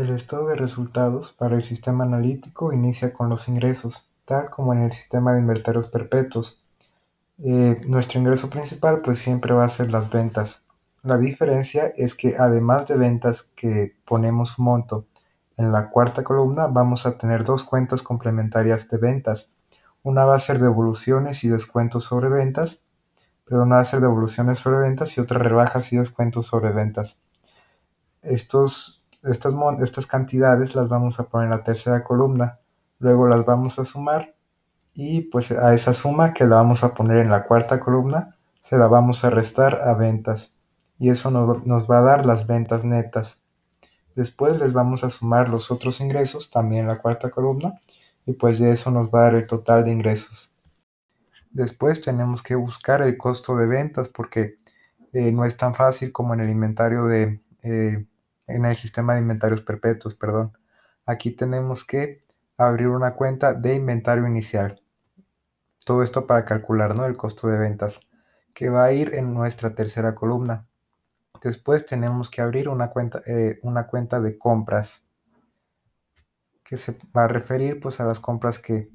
El estado de resultados para el sistema analítico inicia con los ingresos, tal como en el sistema de inventarios perpetuos. Eh, nuestro ingreso principal pues siempre va a ser las ventas. La diferencia es que además de ventas que ponemos monto en la cuarta columna, vamos a tener dos cuentas complementarias de ventas. Una va a ser devoluciones y descuentos sobre ventas, perdón, una va a ser devoluciones sobre ventas y otra rebajas y descuentos sobre ventas. Estos, estas, estas cantidades las vamos a poner en la tercera columna, luego las vamos a sumar y pues a esa suma que la vamos a poner en la cuarta columna se la vamos a restar a ventas y eso nos, va a dar las ventas netas. Después les vamos a sumar los otros ingresos también en la cuarta columna y pues de eso nos va a dar el total de ingresos. Después tenemos que buscar el costo de ventas porque eh, no es tan fácil como en el inventario de eh, en el sistema de inventarios perpetuos, perdón. Aquí tenemos que abrir una cuenta de inventario inicial. Todo esto para calcular ¿no? el costo de ventas, que va a ir en nuestra tercera columna. Después tenemos que abrir una cuenta, eh, una cuenta de compras, que se va a referir pues a las compras que,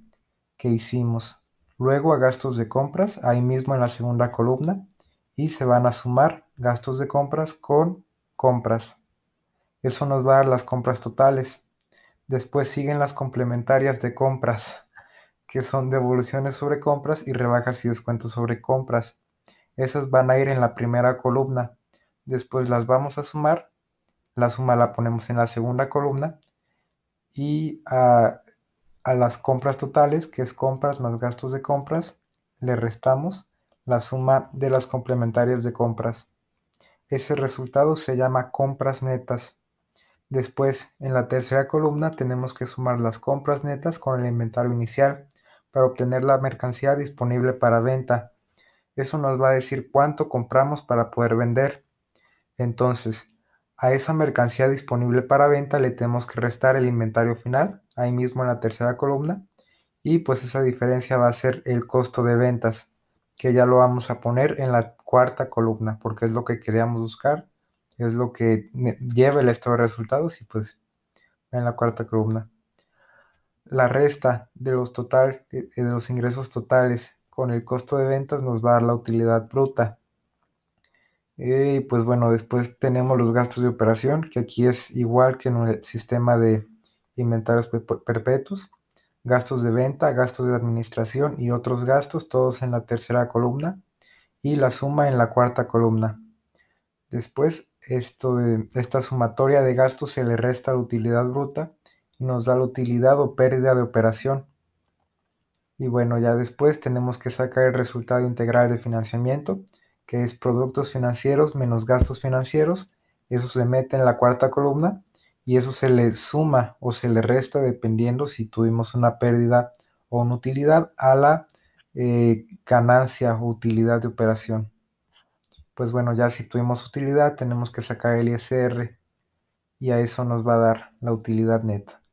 que hicimos. Luego a gastos de compras, ahí mismo en la segunda columna, y se van a sumar gastos de compras con compras. Eso nos va a dar las compras totales. Después siguen las complementarias de compras, que son devoluciones sobre compras y rebajas y descuentos sobre compras. Esas van a ir en la primera columna. Después las vamos a sumar. La suma la ponemos en la segunda columna. Y a, las compras totales, que es compras más gastos de compras, le restamos la suma de las complementarias de compras. Ese resultado se llama compras netas. Después, en la tercera columna tenemos que sumar las compras netas con el inventario inicial para obtener la mercancía disponible para venta. Eso nos va a decir cuánto compramos para poder vender. Entonces, a esa mercancía disponible para venta le tenemos que restar el inventario final, ahí mismo en la tercera columna, y pues esa diferencia va a ser el costo de ventas, que ya lo vamos a poner en la cuarta columna, porque es lo que queríamos buscar es lo que lleva el estado de resultados y pues en la cuarta columna. La resta de los, total, eh, de los ingresos totales con el costo de ventas nos va a dar la utilidad bruta. Y pues bueno, después tenemos los gastos de operación, que aquí es igual que en el sistema de inventarios perpetuos. Gastos de venta, gastos de administración y otros gastos, todos en la tercera columna. Y la suma en la cuarta columna. Después esto, esta sumatoria de gastos se le resta la utilidad bruta y nos da la utilidad o pérdida de operación. Y bueno, ya después tenemos que sacar el resultado integral de financiamiento, que es productos financieros menos gastos financieros. Eso se mete en la cuarta columna y eso se le suma o se le resta dependiendo si tuvimos una pérdida o una utilidad a la eh, ganancia o utilidad de operación pues bueno, ya si tuvimos utilidad, tenemos que sacar el ISR y a eso nos va a dar la utilidad neta.